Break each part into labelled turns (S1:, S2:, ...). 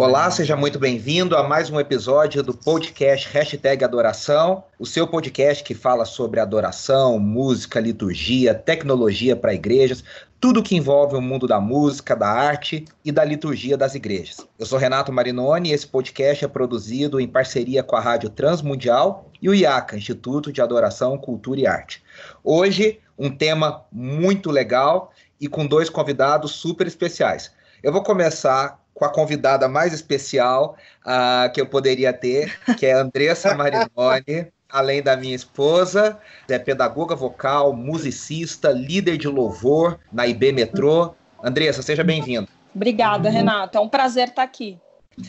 S1: Olá, seja muito bem-vindo a mais um episódio do podcast Hashtag Adoração, o seu podcast que fala sobre adoração, música, liturgia, tecnologia para igrejas, tudo que envolve o mundo da música, da arte e da liturgia das igrejas. Eu sou Renato Marinoni e esse podcast é produzido em parceria com a Rádio Transmundial e o IACA, Instituto de Adoração, Cultura e Arte. Hoje, um tema muito legal e com dois convidados super especiais. Eu vou começar com a convidada mais especial uh, que eu poderia ter, que é Andressa Marinoni, além da minha esposa, é pedagoga vocal, musicista, líder de louvor na IB Metrô. Andressa, seja bem-vinda.
S2: Obrigada, Renato. É um prazer estar aqui.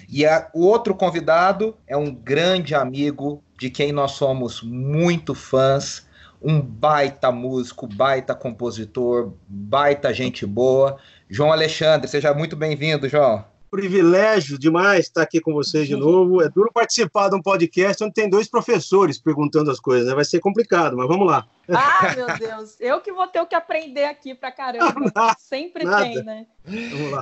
S1: E a, o outro convidado é um grande amigo de quem nós somos muito fãs, um baita músico, baita compositor, baita gente boa. João Alexandre, seja muito bem-vindo, João
S3: privilégio demais estar aqui com vocês de novo. É duro participar de um podcast onde tem dois professores perguntando as coisas, né? Vai ser complicado, mas vamos lá.
S2: Ah, meu Deus, eu que vou ter o que aprender aqui pra caramba. Nada, Sempre nada. tem, né?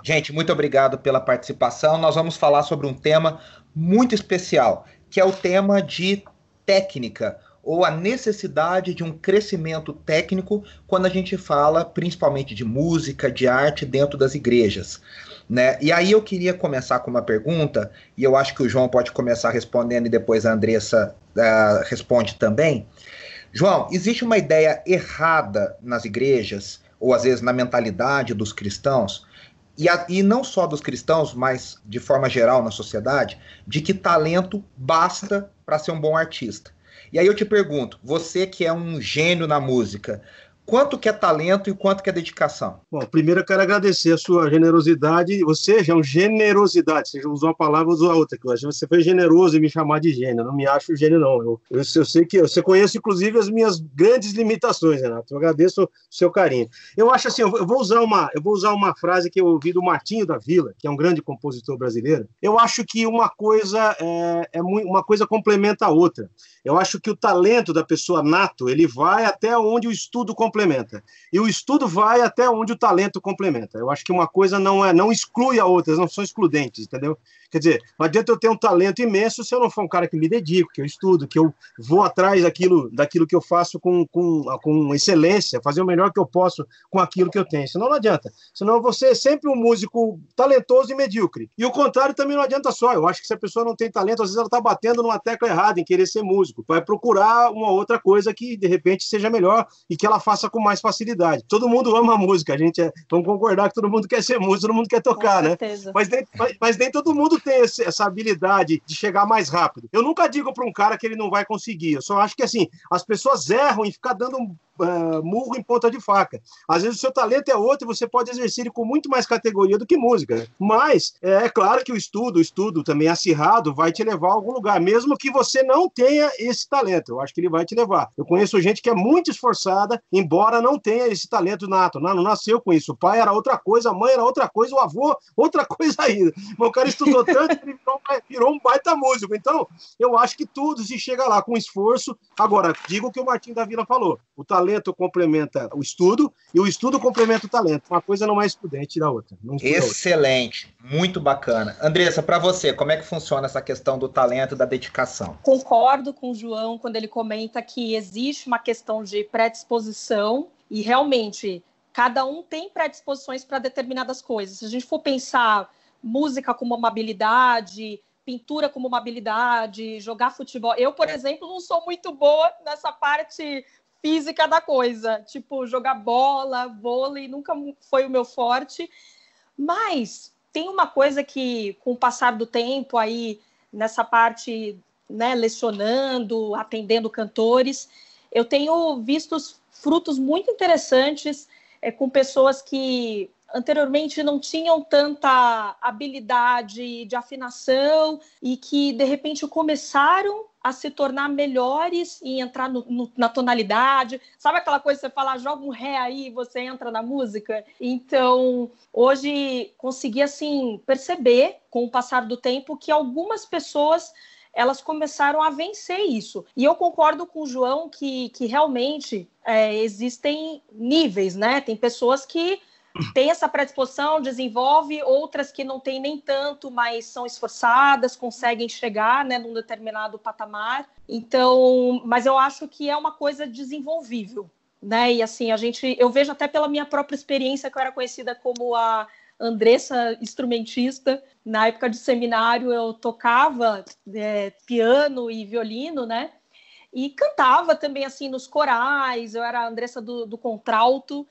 S1: Gente, muito obrigado pela participação. Nós vamos falar sobre um tema muito especial, que é o tema de técnica ou a necessidade de um crescimento técnico quando a gente fala principalmente de música, de arte dentro das igrejas. Né? E aí eu queria começar com uma pergunta, e eu acho que o João pode começar respondendo e depois a Andressa uh, responde também. João, existe uma ideia errada nas igrejas, ou às vezes na mentalidade dos cristãos, e, a, e não só dos cristãos, mas de forma geral na sociedade, de que talento basta para ser um bom artista. E aí eu te pergunto, você que é um gênio na música, quanto que é talento e quanto que é dedicação?
S3: Bom, primeiro eu quero agradecer a sua generosidade, ou seja, um generosidade, você usou uma palavra, usou a outra, que que você foi generoso em me chamar de gênio, eu não me acho gênio não, eu, eu, eu, sei que, você conhece inclusive as minhas grandes limitações, Renato, eu agradeço o seu carinho. Eu acho assim, eu vou usar uma, eu vou usar uma frase que eu ouvi do Martinho da Vila, que é um grande compositor brasileiro, eu acho que uma coisa é, é uma coisa complementa a outra. Eu acho que o talento da pessoa nato, ele vai até onde o estudo complementa. E o estudo vai até onde o talento complementa. Eu acho que uma coisa não é, não exclui a outra, não são excludentes, entendeu? Quer dizer, não adianta eu ter um talento imenso se eu não for um cara que me dedico, que eu estudo, que eu vou atrás daquilo, daquilo que eu faço com, com, com excelência, fazer o melhor que eu posso com aquilo que eu tenho. Senão não adianta. Senão você é sempre um músico talentoso e medíocre. E o contrário também não adianta só. Eu acho que se a pessoa não tem talento, às vezes ela está batendo numa tecla errada em querer ser músico. Vai procurar uma outra coisa que de repente seja melhor e que ela faça com mais facilidade. Todo mundo ama a música, a gente é, vamos concordar que todo mundo quer ser músico, todo mundo quer tocar, né? Mas nem, mas, mas nem todo mundo tem esse, essa habilidade de chegar mais rápido. Eu nunca digo para um cara que ele não vai conseguir. Eu só acho que assim, as pessoas erram em ficar dando uh, murro em ponta de faca. Às vezes o seu talento é outro e você pode exercer ele com muito mais categoria do que música. Mas é, é claro que o estudo, o estudo também acirrado, vai te levar a algum lugar, mesmo que você não tenha esse talento. Eu acho que ele vai te levar. Eu conheço gente que é muito esforçada, embora não tenha esse talento nato. Não, não nasceu com isso. O pai era outra coisa, a mãe era outra coisa, o avô outra coisa ainda. Mas o cara estudou tanto que ele virou, virou um baita músico. Então, eu acho que tudo se chega lá com esforço. Agora, digo o que o Martim da Vila falou. O talento talento complementa o estudo e o estudo complementa o talento. Uma coisa não é excludente da outra.
S1: Excelente, outra. muito bacana. Andressa, para você, como é que funciona essa questão do talento e da dedicação?
S2: Concordo com o João quando ele comenta que existe uma questão de predisposição e realmente cada um tem predisposições para determinadas coisas. Se a gente for pensar música como uma habilidade, pintura como uma habilidade, jogar futebol. Eu, por exemplo, não sou muito boa nessa parte física da coisa, tipo jogar bola, vôlei, nunca foi o meu forte. Mas tem uma coisa que, com o passar do tempo, aí nessa parte, né, lecionando, atendendo cantores, eu tenho visto frutos muito interessantes é, com pessoas que anteriormente não tinham tanta habilidade de afinação e que de repente começaram a se tornar melhores em entrar no, no, na tonalidade. Sabe aquela coisa que você fala, joga um ré aí e você entra na música? Então, hoje consegui assim perceber com o passar do tempo que algumas pessoas elas começaram a vencer isso. E eu concordo com o João que, que realmente é, existem níveis, né? Tem pessoas que têm essa predisposição, desenvolve, outras que não têm nem tanto, mas são esforçadas, conseguem chegar né, num determinado patamar. Então, mas eu acho que é uma coisa desenvolvível. Né? E assim, a gente, eu vejo até pela minha própria experiência que eu era conhecida como a Andressa instrumentista. Na época de seminário eu tocava é, piano e violino, né? E cantava também assim nos corais. Eu era a Andressa do, do contralto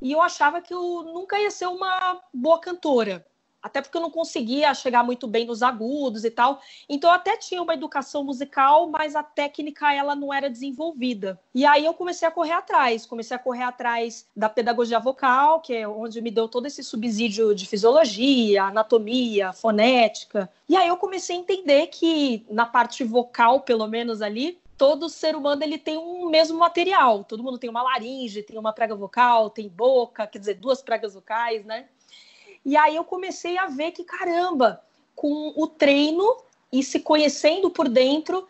S2: e eu achava que eu nunca ia ser uma boa cantora até porque eu não conseguia chegar muito bem nos agudos e tal. Então eu até tinha uma educação musical, mas a técnica ela não era desenvolvida. E aí eu comecei a correr atrás, comecei a correr atrás da pedagogia vocal, que é onde me deu todo esse subsídio de fisiologia, anatomia, fonética. E aí eu comecei a entender que na parte vocal, pelo menos ali, todo ser humano ele tem um mesmo material. Todo mundo tem uma laringe, tem uma prega vocal, tem boca, quer dizer, duas pregas vocais, né? E aí eu comecei a ver que, caramba, com o treino e se conhecendo por dentro,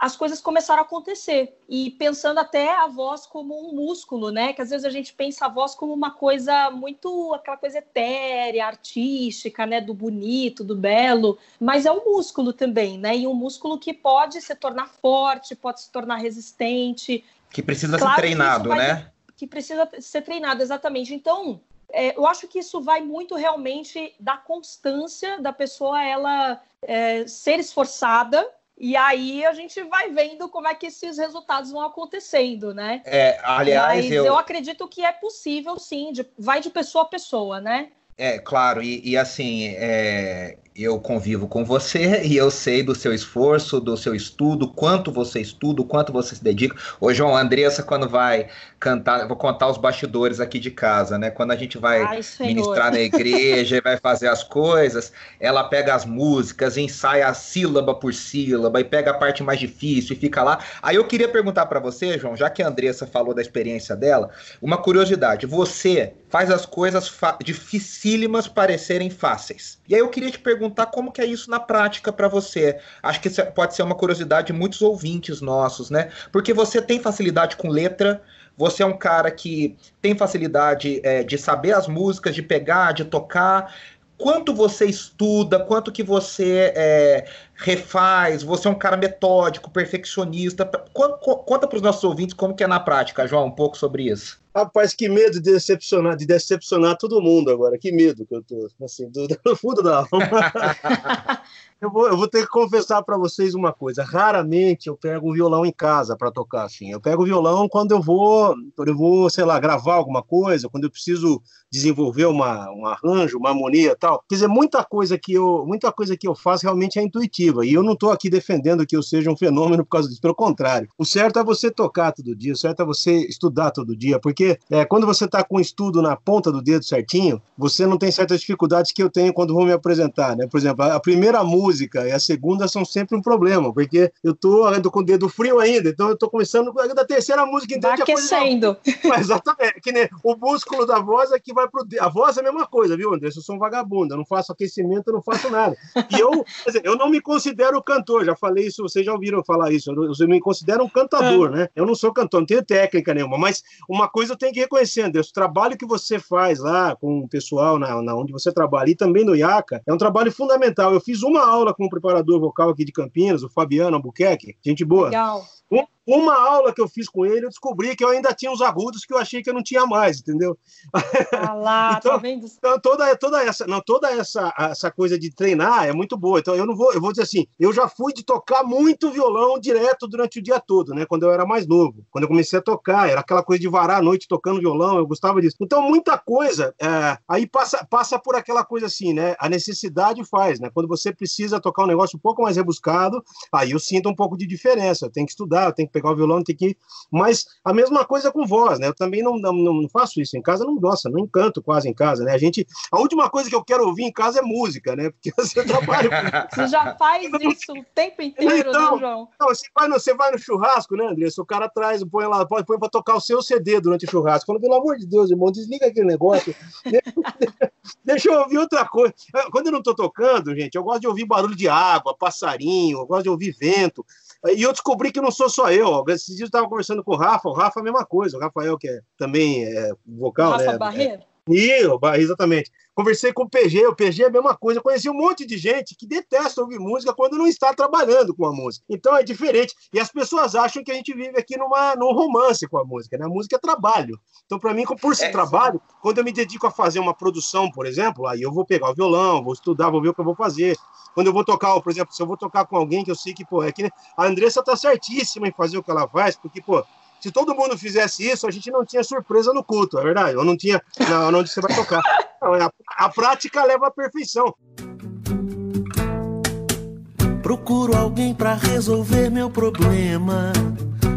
S2: as coisas começaram a acontecer. E pensando até a voz como um músculo, né? Que às vezes a gente pensa a voz como uma coisa muito, aquela coisa etérea, artística, né? Do bonito, do belo. Mas é um músculo também, né? E um músculo que pode se tornar forte, pode se tornar resistente.
S1: Que precisa claro ser treinado, que né?
S2: Que precisa ser treinado, exatamente. Então, é, eu acho que isso vai muito realmente da constância da pessoa ela é, ser esforçada e aí a gente vai vendo como é que esses resultados vão acontecendo, né?
S1: É, aliás,
S2: Mas eu... eu acredito que é possível, sim, de, vai de pessoa a pessoa, né?
S1: É, claro, e, e assim, é, eu convivo com você e eu sei do seu esforço, do seu estudo, quanto você estuda, quanto você se dedica. Ô, João, a Andressa, quando vai cantar, vou contar os bastidores aqui de casa, né? Quando a gente vai Ai, ministrar na igreja e vai fazer as coisas, ela pega as músicas, ensaia sílaba por sílaba e pega a parte mais difícil e fica lá. Aí eu queria perguntar para você, João, já que a Andressa falou da experiência dela, uma curiosidade. Você faz as coisas dificílimas parecerem fáceis. E aí eu queria te perguntar como que é isso na prática para você. Acho que isso pode ser uma curiosidade de muitos ouvintes nossos, né? Porque você tem facilidade com letra, você é um cara que tem facilidade é, de saber as músicas, de pegar, de tocar. Quanto você estuda, quanto que você é, refaz, você é um cara metódico, perfeccionista. Conta para os nossos ouvintes como que é na prática, João, um pouco sobre isso.
S3: Rapaz, que medo de decepcionar, de decepcionar todo mundo agora. Que medo que eu tô, assim, do, do fundo da alma. eu, vou, eu vou ter que confessar para vocês uma coisa. Raramente eu pego um violão em casa para tocar assim. Eu pego o violão quando eu vou, quando eu vou, sei lá, gravar alguma coisa, quando eu preciso desenvolver uma, um arranjo, uma harmonia, tal. Quer dizer, muita coisa que eu, muita coisa que eu faço realmente é intuitiva. E eu não estou aqui defendendo que eu seja um fenômeno por causa disso. Pelo contrário, o certo é você tocar todo dia. O certo é você estudar todo dia, porque é, quando você está com o estudo na ponta do dedo certinho, você não tem certas dificuldades que eu tenho quando vou me apresentar, né? Por exemplo, a primeira música e a segunda são sempre um problema, porque eu tô, com o dedo frio ainda, então eu tô começando da terceira música
S2: então Vai aquecendo.
S3: Coisa... Exatamente, que nem o músculo da voz é que vai pro dedo. A voz é a mesma coisa, viu, André? Eu sou um vagabundo, eu não faço aquecimento, eu não faço nada. E eu, dizer, eu não me considero cantor, já falei isso, vocês já ouviram falar isso, eu, eu me considero um cantador, é. né? Eu não sou cantor, não tenho técnica nenhuma, mas uma coisa eu tenho que reconhecer, André, o trabalho que você faz lá com o pessoal na, na onde você trabalha e também no IACA é um trabalho fundamental. Eu fiz uma aula com o preparador vocal aqui de Campinas, o Fabiano Albuquerque, gente boa.
S2: Legal.
S3: Uma aula que eu fiz com ele, eu descobri que eu ainda tinha uns agudos que eu achei que eu não tinha mais, entendeu?
S2: Ah lá,
S3: então,
S2: tá vendo?
S3: Então, toda, toda, essa, não, toda essa, essa coisa de treinar é muito boa. Então, eu não vou, eu vou dizer assim, eu já fui de tocar muito violão direto durante o dia todo, né? Quando eu era mais novo. Quando eu comecei a tocar, era aquela coisa de varar a noite tocando violão, eu gostava disso. Então, muita coisa, é, aí passa, passa por aquela coisa assim, né? A necessidade faz, né? Quando você precisa tocar um negócio um pouco mais rebuscado, aí eu sinto um pouco de diferença. Eu tenho que estudar, eu tenho que pegar o violão, tem que. Mas a mesma coisa com voz, né? Eu também não, não, não faço isso em casa, não gosto, não encanto quase em casa, né? A gente. A última coisa que eu quero ouvir em casa é música, né? Porque você trabalha.
S2: você já faz isso o tempo inteiro, então, né, João?
S3: Não, você, vai no, você vai no churrasco, né, Andressa? O cara traz, põe lá, põe, põe pra tocar o seu CD durante o churrasco. Fala, pelo amor de Deus, irmão, desliga aquele negócio. Deixa eu ouvir outra coisa. Quando eu não tô tocando, gente, eu gosto de ouvir barulho de água, passarinho, eu gosto de ouvir vento. E eu descobri que não sou só eu. Esses dias eu estava conversando com o Rafa, o Rafa é a mesma coisa, o Rafael, que é também é vocal.
S2: Rafa
S3: né?
S2: Barreiro?
S3: É, exatamente. Conversei com o PG, o PG é a mesma coisa. Eu conheci um monte de gente que detesta ouvir música quando não está trabalhando com a música. Então é diferente. E as pessoas acham que a gente vive aqui numa, num romance com a música. Né? A música é trabalho. Então, para mim, por ser é, trabalho, sim. quando eu me dedico a fazer uma produção, por exemplo, aí eu vou pegar o violão, vou estudar, vou ver o que eu vou fazer. Quando eu vou tocar, por exemplo, se eu vou tocar com alguém que eu sei que, pô, é que a Andressa tá certíssima em fazer o que ela faz, porque, pô, se todo mundo fizesse isso, a gente não tinha surpresa no culto, é verdade? Ou não tinha não, onde você vai tocar. Não, a, a prática leva à perfeição.
S4: Procuro alguém para resolver meu problema,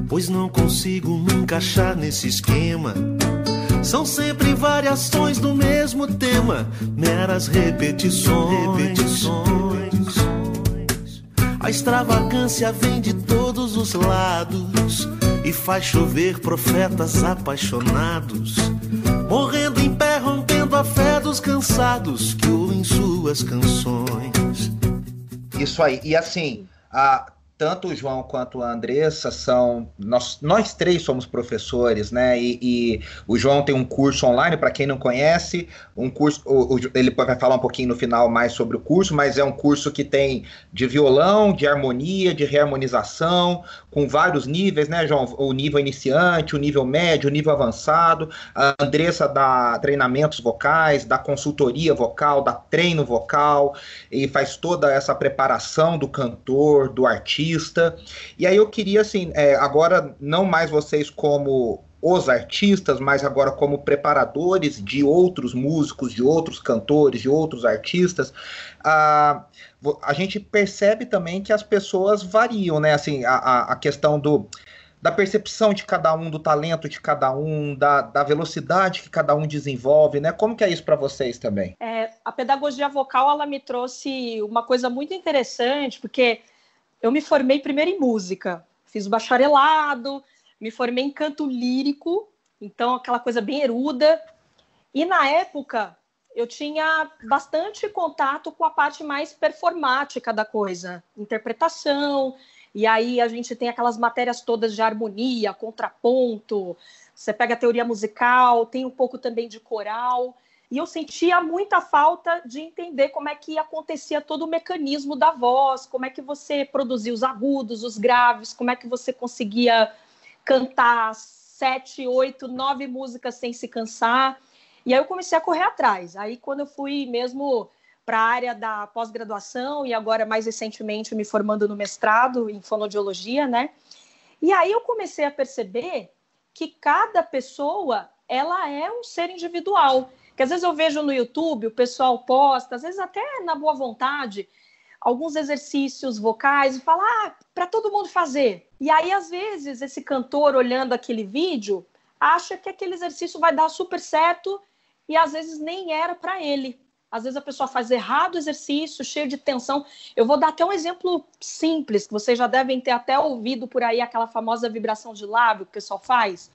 S4: pois não consigo me encaixar nesse esquema. São sempre variações do mesmo tema, meras repetições. repetições. A extravagância vem de todos os lados e faz chover profetas apaixonados, morrendo em pé, rompendo a fé dos cansados que ouvem suas canções.
S1: Isso aí, e assim, a, tanto o João quanto a Andressa são. Nós, nós três somos professores, né? E, e o João tem um curso online, para quem não conhece, um curso. O, o, ele vai falar um pouquinho no final mais sobre o curso, mas é um curso que tem de violão, de harmonia, de reharmonização, com vários níveis, né, João? O nível iniciante, o nível médio, o nível avançado. A Andressa dá treinamentos vocais, dá consultoria vocal, dá treino vocal, e faz toda essa preparação do cantor, do artista. E aí eu queria, assim, é, agora não mais vocês como os artistas, mas agora como preparadores de outros músicos, de outros cantores, de outros artistas, a, a gente percebe também que as pessoas variam, né? Assim, a, a questão do da percepção de cada um, do talento de cada um, da, da velocidade que cada um desenvolve, né? Como que é isso para vocês também?
S2: É, a pedagogia vocal, ela me trouxe uma coisa muito interessante, porque eu me formei primeiro em música, fiz o bacharelado, me formei em canto lírico, então aquela coisa bem eruda. E na época eu tinha bastante contato com a parte mais performática da coisa, interpretação. E aí a gente tem aquelas matérias todas de harmonia, contraponto. Você pega a teoria musical, tem um pouco também de coral. E eu sentia muita falta de entender como é que acontecia todo o mecanismo da voz, como é que você produzia os agudos, os graves, como é que você conseguia cantar sete, oito, nove músicas sem se cansar. E aí eu comecei a correr atrás. Aí quando eu fui mesmo para a área da pós-graduação e agora mais recentemente me formando no mestrado em fonoaudiologia, né? E aí eu comecei a perceber que cada pessoa ela é um ser individual. Que às vezes eu vejo no YouTube o pessoal posta, às vezes até na boa vontade, alguns exercícios vocais e fala, ah, para todo mundo fazer. E aí, às vezes, esse cantor olhando aquele vídeo acha que aquele exercício vai dar super certo e às vezes nem era para ele. Às vezes a pessoa faz errado o exercício, cheio de tensão. Eu vou dar até um exemplo simples, que vocês já devem ter até ouvido por aí, aquela famosa vibração de lábio que o pessoal faz.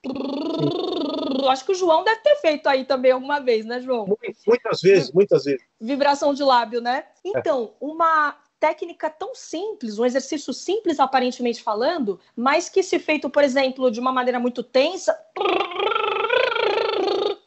S2: Acho que o João deve ter feito aí também alguma vez, né, João?
S3: Muitas vezes, muitas vezes.
S2: Vibração de lábio, né? Então, uma técnica tão simples, um exercício simples aparentemente falando, mas que se feito, por exemplo, de uma maneira muito tensa,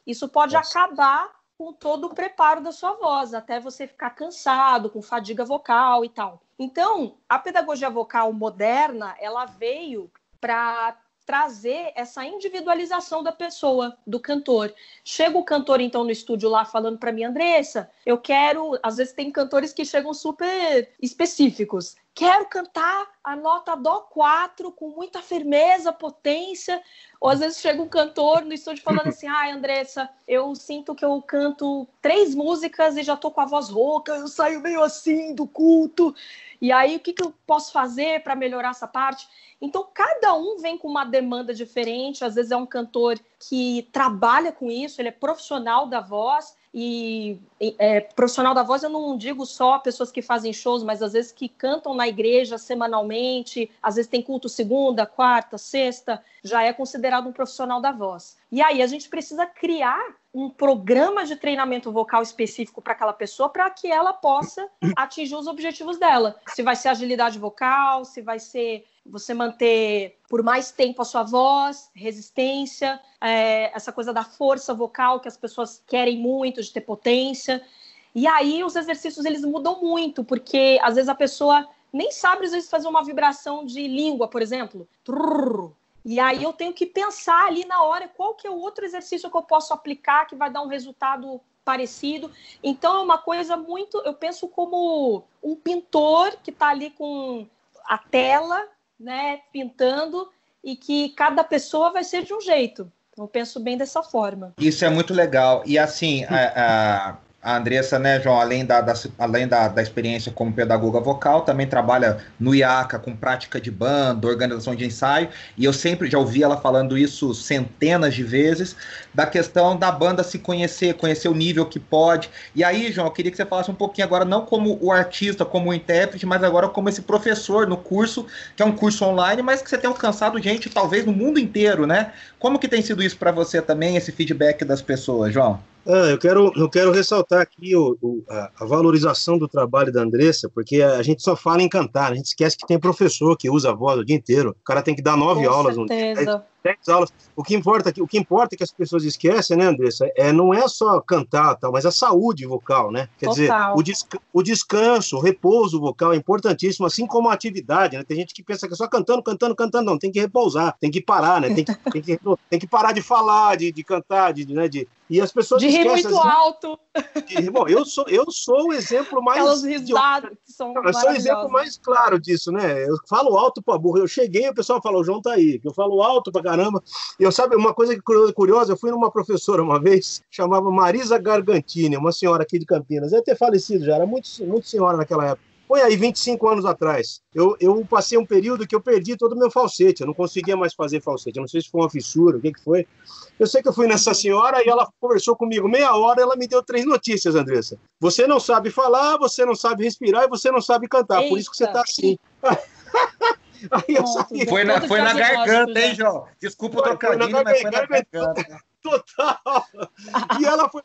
S2: isso pode Nossa. acabar com todo o preparo da sua voz, até você ficar cansado, com fadiga vocal e tal. Então, a pedagogia vocal moderna, ela veio para trazer essa individualização da pessoa, do cantor. Chega o cantor, então, no estúdio lá falando para mim, Andressa, eu quero. Às vezes tem cantores que chegam super específicos. Quero cantar a nota Dó 4 com muita firmeza, potência. Ou às vezes chega um cantor no estúdio falando assim: ai, ah, Andressa, eu sinto que eu canto três músicas e já tô com a voz rouca, eu saio meio assim do culto. E aí, o que, que eu posso fazer para melhorar essa parte? Então, cada um vem com uma demanda diferente. Às vezes é um cantor que trabalha com isso, ele é profissional da voz e é, profissional da voz eu não digo só pessoas que fazem shows, mas às vezes que cantam na igreja semanalmente, às vezes tem culto segunda, quarta, sexta, já é considerado um profissional da voz. E aí a gente precisa criar um programa de treinamento vocal específico para aquela pessoa para que ela possa atingir os objetivos dela. Se vai ser agilidade vocal, se vai ser você manter por mais tempo a sua voz, resistência, é, essa coisa da força vocal que as pessoas querem muito, de ter potência. E aí os exercícios eles mudam muito, porque às vezes a pessoa nem sabe às vezes fazer uma vibração de língua, por exemplo. E aí eu tenho que pensar ali na hora qual que é o outro exercício que eu posso aplicar que vai dar um resultado parecido. Então é uma coisa muito, eu penso como um pintor que está ali com a tela né, pintando e que cada pessoa vai ser de um jeito. Eu penso bem dessa forma.
S1: Isso é muito legal. E assim, a, a Andressa, né, João, além, da, da além da, da, experiência como pedagoga vocal, também trabalha no IACA com prática de banda, organização de ensaio, e eu sempre já ouvi ela falando isso centenas de vezes, da questão da banda se conhecer, conhecer o nível que pode. E aí, João, eu queria que você falasse um pouquinho agora, não como o artista, como o intérprete, mas agora como esse professor no curso, que é um curso online, mas que você tem alcançado gente, talvez, no mundo inteiro, né? Como que tem sido isso para você também, esse feedback das pessoas, João?
S3: Ah, eu quero, eu quero ressaltar aqui o, o, a, valorização do trabalho da Andressa, porque a, gente só fala em cantar, a gente esquece que tem professor que usa a voz o dia inteiro. O cara tem que dar nove
S2: Com
S3: aulas
S2: certeza.
S3: um dia. 10 aulas. O que importa, o que importa é que as pessoas esquecem, né, Andressa? É, não é só cantar, tal, mas a saúde vocal, né? Quer Total. dizer, o, o descanso, o repouso vocal é importantíssimo, assim como a atividade, né? Tem gente que pensa que é só cantando, cantando, cantando, não, tem que repousar, tem que parar, né? Tem que, tem que, tem que parar de falar, de, de cantar, de, né, de, e as pessoas
S2: de rir muito assim, alto.
S3: De, bom, eu sou, eu sou o exemplo mais.
S2: Aquelas risadas que são. Eu
S3: sou o exemplo mais claro disso, né? Eu falo alto pra burro. Eu cheguei, o pessoal falou, o João tá aí. Eu falo alto pra caramba. E eu sabe, uma coisa curiosa, eu fui numa professora uma vez, chamava Marisa Gargantini, uma senhora aqui de Campinas. Deve ter falecido já, era muito, muito senhora naquela época. Foi aí 25 anos atrás. Eu, eu passei um período que eu perdi todo o meu falsete. Eu não conseguia mais fazer falsete. Eu não sei se foi uma fissura, o que, que foi. Eu sei que eu fui nessa senhora e ela conversou comigo meia hora. Ela me deu três notícias, Andressa. Você não sabe falar, você não sabe respirar e você não sabe cantar. Eita. Por isso que você está assim.
S1: foi na, foi na garganta, hein, João? Desculpa o trocadilho, mas foi na garganta.
S3: Total. E ela foi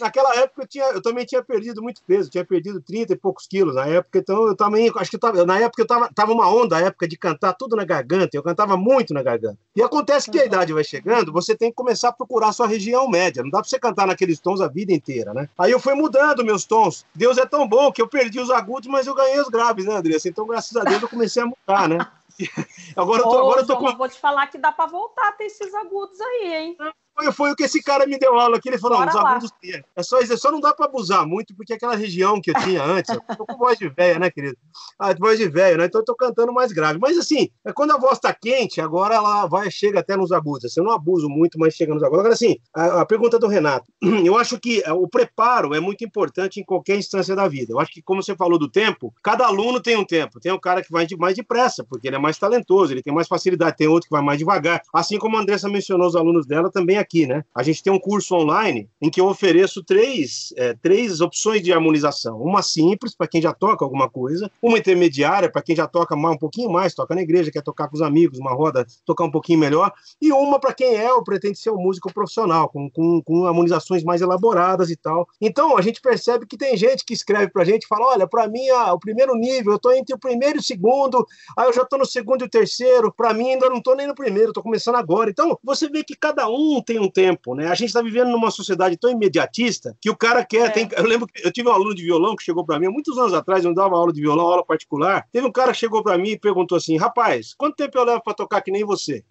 S3: naquela época eu, tinha, eu também tinha perdido muito peso, tinha perdido 30 e poucos quilos na época, então eu também, acho que eu tava, na época eu tava, tava uma onda, a época de cantar tudo na garganta, eu cantava muito na garganta. E acontece que a idade vai chegando, você tem que começar a procurar a sua região média, não dá pra você cantar naqueles tons a vida inteira, né? Aí eu fui mudando meus tons. Deus é tão bom que eu perdi os agudos, mas eu ganhei os graves, né, Andressa? Então, graças a Deus, eu comecei a mudar, né?
S2: Agora eu tô, agora eu tô com... vou te falar que dá para voltar a ter esses agudos aí, hein?
S3: Foi, foi o que esse cara me deu aula aqui. Ele falou: os abusos. É só, é só não dá para abusar muito, porque aquela região que eu tinha antes, eu tô com voz de velha, né, querido? Ah, voz de velho, né? Então eu tô cantando mais grave. Mas assim, é quando a voz tá quente, agora ela vai, chega até nos abusos. Assim, eu não abuso muito, mas chega nos abusos. Agora, assim, a, a pergunta do Renato. Eu acho que é, o preparo é muito importante em qualquer instância da vida. Eu acho que, como você falou do tempo, cada aluno tem um tempo. Tem um cara que vai de, mais depressa, porque ele é mais talentoso, ele tem mais facilidade. Tem outro que vai mais devagar. Assim como a Andressa mencionou os alunos dela também aqui, né? A gente tem um curso online em que eu ofereço três, é, três opções de harmonização. Uma simples, para quem já toca alguma coisa, uma intermediária, para quem já toca mais, um pouquinho mais, toca na igreja, quer tocar com os amigos, uma roda, tocar um pouquinho melhor, e uma para quem é ou pretende ser um músico profissional, com, com, com harmonizações mais elaboradas e tal. Então, a gente percebe que tem gente que escreve para a gente e fala: olha, para mim, ah, o primeiro nível, eu estou entre o primeiro e o segundo, aí eu já estou no segundo e o terceiro, para mim ainda não estou nem no primeiro, estou começando agora. Então, você vê que cada um tem um tempo, né? A gente está vivendo numa sociedade tão imediatista que o cara quer. É. Tem, eu lembro que eu tive um aluno de violão que chegou para mim, há muitos anos atrás, eu dava aula de violão, aula particular. Teve um cara que chegou para mim e perguntou assim: rapaz, quanto tempo eu levo para tocar que nem você?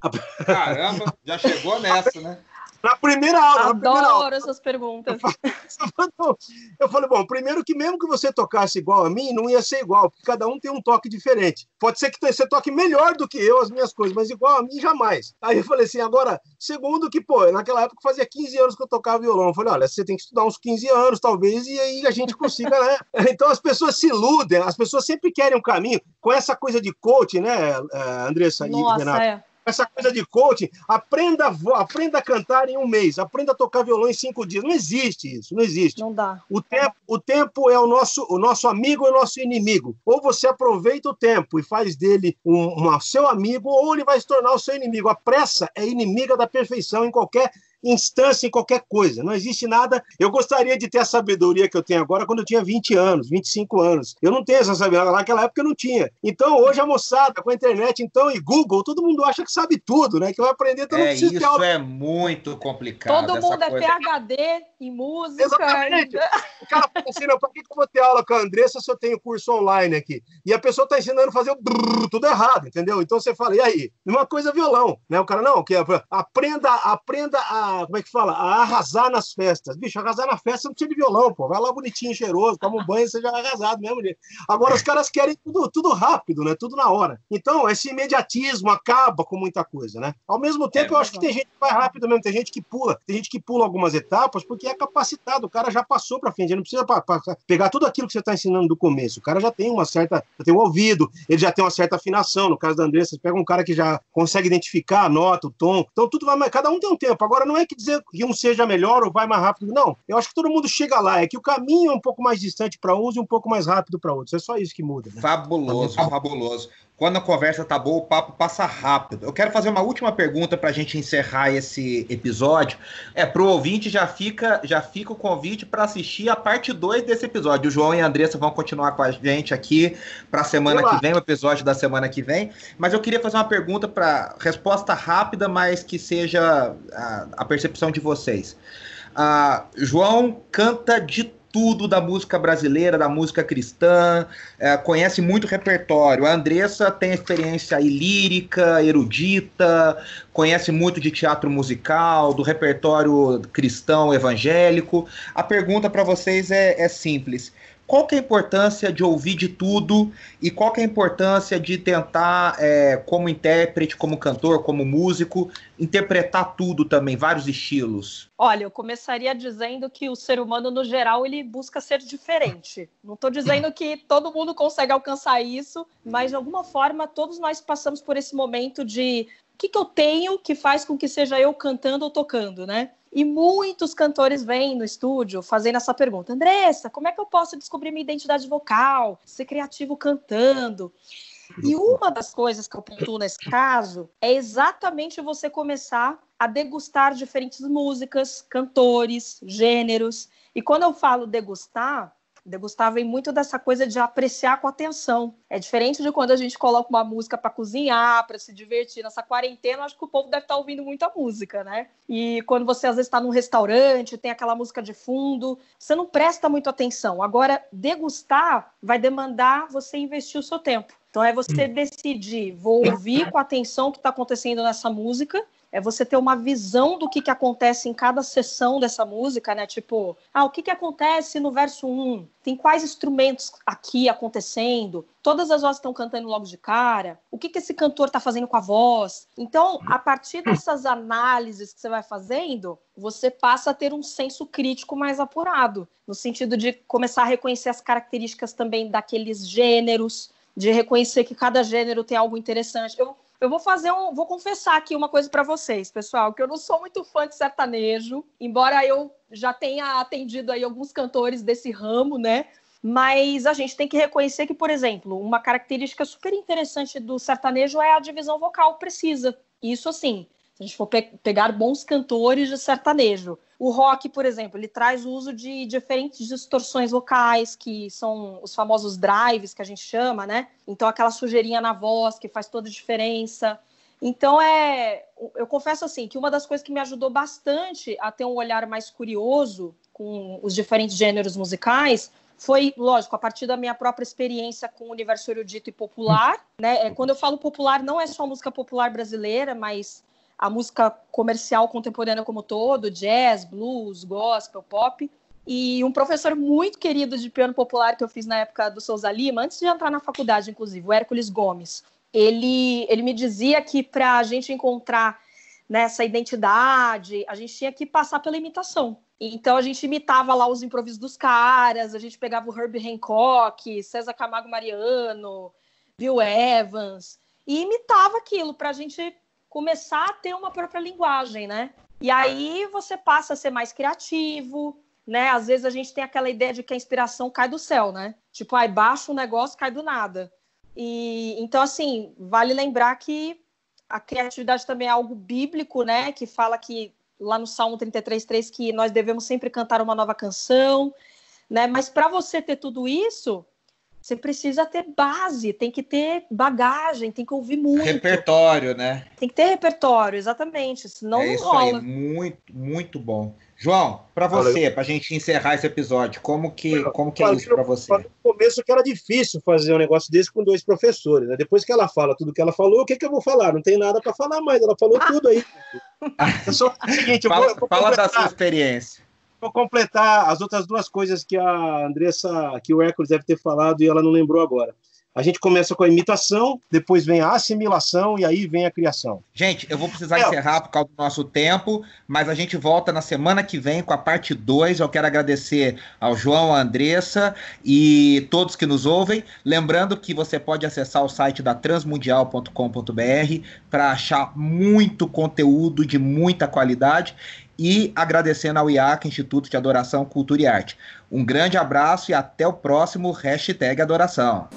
S1: Caramba, já chegou nessa, né?
S3: Na primeira aula.
S2: Adoro
S3: primeira aula.
S2: essas perguntas.
S3: Eu falei, bom, primeiro que mesmo que você tocasse igual a mim, não ia ser igual, porque cada um tem um toque diferente. Pode ser que você toque melhor do que eu as minhas coisas, mas igual a mim, jamais. Aí eu falei assim, agora, segundo que, pô, naquela época fazia 15 anos que eu tocava violão. Eu falei, olha, você tem que estudar uns 15 anos, talvez, e aí a gente consiga, né? Então as pessoas se iludem, as pessoas sempre querem um caminho. Com essa coisa de coach, né, eh, Andressa
S2: Nossa,
S3: e Renato?
S2: é
S3: essa coisa de coaching, aprenda a, aprenda a cantar em um mês, aprenda a tocar violão em cinco dias. Não existe isso, não existe.
S2: Não dá.
S3: O tempo, o tempo é o nosso, o nosso amigo e o nosso inimigo. Ou você aproveita o tempo e faz dele um, um seu amigo, ou ele vai se tornar o seu inimigo. A pressa é inimiga da perfeição em qualquer instância em qualquer coisa. Não existe nada. Eu gostaria de ter a sabedoria que eu tenho agora quando eu tinha 20 anos, 25 anos. Eu não tenho essa sabedoria. Naquela época eu não tinha. Então, hoje a moçada, com a internet, então, e Google, todo mundo acha que sabe tudo, né? Que vai aprender, então
S1: é, Isso ter... é muito complicado.
S2: Todo mundo é coisa. PHD em música.
S3: Exatamente. O cara fala assim, não, por que eu vou ter aula com a Andressa se eu tenho curso online aqui? E a pessoa está ensinando a fazer o brrr, tudo errado, entendeu? Então você fala, e aí? Uma coisa violão, né? O cara, não, que aprenda, aprenda a como é que fala? A arrasar nas festas. Bicho, arrasar na festa não precisa de violão, pô. Vai lá bonitinho, cheiroso, toma um banho, você já é arrasado mesmo. Agora os caras querem tudo, tudo rápido, né? Tudo na hora. Então, esse imediatismo acaba com muita coisa, né? Ao mesmo tempo, é, eu acho que tem gente que vai rápido mesmo, tem gente que pula, tem gente que pula algumas etapas porque é capacitado, o cara já passou para frente, ele não precisa pra, pra pegar tudo aquilo que você está ensinando do começo. O cara já tem uma certa, já tem um ouvido, ele já tem uma certa afinação. No caso da Andressa, você pega um cara que já consegue identificar a nota, o tom. Então, tudo vai, cada um tem um tempo. Agora, não é que dizer que um seja melhor ou vai mais rápido. Não, eu acho que todo mundo chega lá. É que o caminho é um pouco mais distante para uns e um pouco mais rápido para outros. É só isso que muda. Né?
S1: Fabuloso, fabuloso. Quando a conversa tá boa, o papo passa rápido. Eu quero fazer uma última pergunta para a gente encerrar esse episódio. É pro ouvinte já fica já fica o convite para assistir a parte 2 desse episódio. O João e a Andressa vão continuar com a gente aqui para a semana que vem, o episódio da semana que vem. Mas eu queria fazer uma pergunta para resposta rápida, mas que seja a, a percepção de vocês. Uh, João canta de tudo da música brasileira, da música cristã, é, conhece muito repertório. A Andressa tem experiência lírica, erudita, conhece muito de teatro musical, do repertório cristão evangélico. A pergunta para vocês é, é simples qual que é a importância de ouvir de tudo e qual que é a importância de tentar, é, como intérprete, como cantor, como músico, interpretar tudo também, vários estilos?
S2: Olha, eu começaria dizendo que o ser humano, no geral, ele busca ser diferente. Não estou dizendo que todo mundo consegue alcançar isso, mas de alguma forma todos nós passamos por esse momento de o que, que eu tenho que faz com que seja eu cantando ou tocando, né? E muitos cantores vêm no estúdio fazendo essa pergunta: Andressa, como é que eu posso descobrir minha identidade vocal, ser criativo cantando? E uma das coisas que eu pontuo nesse caso é exatamente você começar a degustar diferentes músicas, cantores, gêneros. E quando eu falo degustar, Degustar vem muito dessa coisa de apreciar com atenção. É diferente de quando a gente coloca uma música para cozinhar, para se divertir. Nessa quarentena, acho que o povo deve estar tá ouvindo muita música, né? E quando você às vezes está num restaurante, tem aquela música de fundo, você não presta muito atenção. Agora, degustar vai demandar você investir o seu tempo. Então é você hum. decidir, vou ouvir com atenção o que está acontecendo nessa música é você ter uma visão do que, que acontece em cada sessão dessa música, né? Tipo, ah, o que, que acontece no verso 1? Tem quais instrumentos aqui acontecendo? Todas as vozes estão cantando logo de cara? O que, que esse cantor está fazendo com a voz? Então, a partir dessas análises que você vai fazendo, você passa a ter um senso crítico mais apurado, no sentido de começar a reconhecer as características também daqueles gêneros, de reconhecer que cada gênero tem algo interessante. Eu eu vou fazer um, vou confessar aqui uma coisa para vocês, pessoal, que eu não sou muito fã de sertanejo, embora eu já tenha atendido aí alguns cantores desse ramo, né? Mas a gente tem que reconhecer que, por exemplo, uma característica super interessante do sertanejo é a divisão vocal precisa. Isso assim, a gente for pe pegar bons cantores de sertanejo. O rock, por exemplo, ele traz o uso de diferentes distorções vocais, que são os famosos drives que a gente chama, né? Então, aquela sujeirinha na voz que faz toda a diferença. Então, é, eu confesso assim que uma das coisas que me ajudou bastante a ter um olhar mais curioso com os diferentes gêneros musicais foi, lógico, a partir da minha própria experiência com o universo erudito e popular. Né? É, quando eu falo popular, não é só música popular brasileira, mas a música comercial contemporânea como todo, jazz, blues, gospel, pop. E um professor muito querido de piano popular que eu fiz na época do Souza Lima, antes de entrar na faculdade, inclusive, o Hércules Gomes, ele, ele me dizia que para a gente encontrar nessa identidade, a gente tinha que passar pela imitação. Então a gente imitava lá os improvisos dos caras, a gente pegava o Herbie Hancock, César Camargo Mariano, Bill Evans, e imitava aquilo para a gente começar a ter uma própria linguagem, né? E aí você passa a ser mais criativo, né? Às vezes a gente tem aquela ideia de que a inspiração cai do céu, né? Tipo, aí baixa um negócio, cai do nada. E então assim, vale lembrar que a criatividade também é algo bíblico, né? Que fala que lá no Salmo 33:3 que nós devemos sempre cantar uma nova canção, né? Mas para você ter tudo isso, você precisa ter base, tem que ter bagagem, tem que ouvir muito.
S1: Repertório, né?
S2: Tem que ter repertório, exatamente. Senão
S1: é
S2: não
S1: isso
S2: rola.
S1: Aí, muito, muito bom. João, para você, para a gente encerrar esse episódio, como que, como que é isso para você?
S3: No começo que era difícil fazer um negócio desse com dois professores, né? Depois que ela fala tudo que ela falou, o que, que eu vou falar? Não tem nada para falar mais, ela falou tudo aí.
S1: É só o seguinte, fala, eu vou, eu vou fala da sua experiência.
S3: Vou completar as outras duas coisas que a Andressa, que o Hércules deve ter falado e ela não lembrou agora. A gente começa com a imitação, depois vem a assimilação e aí vem a criação.
S1: Gente, eu vou precisar é. encerrar por causa do nosso tempo, mas a gente volta na semana que vem com a parte 2. Eu quero agradecer ao João, à Andressa e todos que nos ouvem. Lembrando que você pode acessar o site da transmundial.com.br para achar muito conteúdo de muita qualidade e agradecendo ao IAC, Instituto de Adoração, Cultura e Arte. Um grande abraço e até o próximo hashtag Adoração.